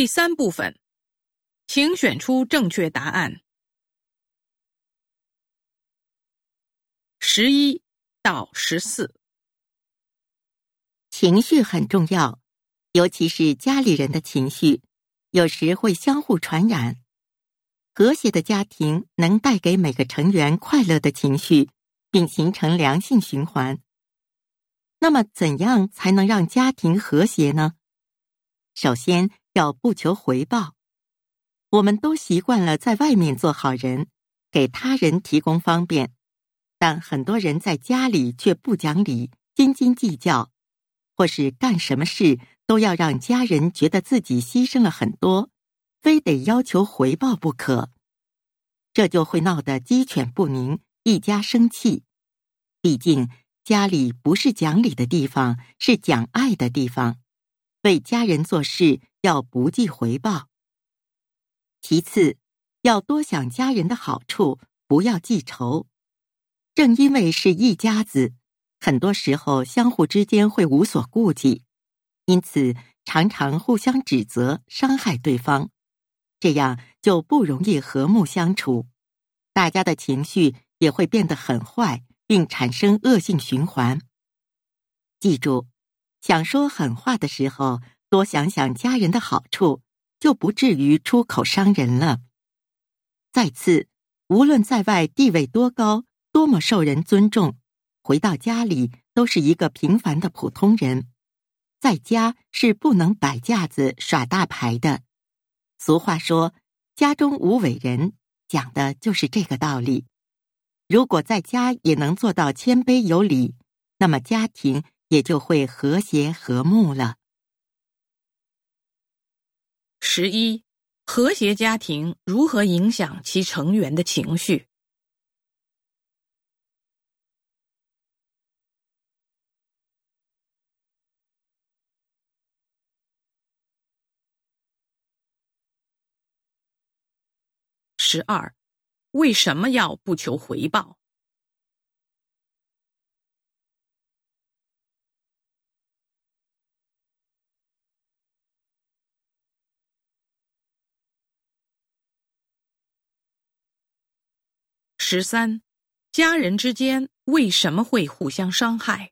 第三部分，请选出正确答案。十一到十四，情绪很重要，尤其是家里人的情绪，有时会相互传染。和谐的家庭能带给每个成员快乐的情绪，并形成良性循环。那么，怎样才能让家庭和谐呢？首先要不求回报。我们都习惯了在外面做好人，给他人提供方便，但很多人在家里却不讲理、斤斤计较，或是干什么事都要让家人觉得自己牺牲了很多，非得要求回报不可。这就会闹得鸡犬不宁，一家生气。毕竟。家里不是讲理的地方，是讲爱的地方。为家人做事要不计回报。其次，要多想家人的好处，不要记仇。正因为是一家子，很多时候相互之间会无所顾忌，因此常常互相指责，伤害对方，这样就不容易和睦相处，大家的情绪也会变得很坏。并产生恶性循环。记住，想说狠话的时候，多想想家人的好处，就不至于出口伤人了。再次，无论在外地位多高，多么受人尊重，回到家里都是一个平凡的普通人，在家是不能摆架子耍大牌的。俗话说：“家中无伟人”，讲的就是这个道理。如果在家也能做到谦卑有礼，那么家庭也就会和谐和睦了。十一，和谐家庭如何影响其成员的情绪？十二。为什么要不求回报？十三，家人之间为什么会互相伤害？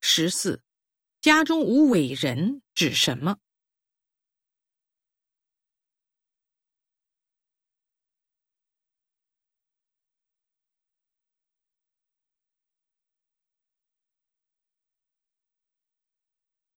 十四，家中无伟人指什么？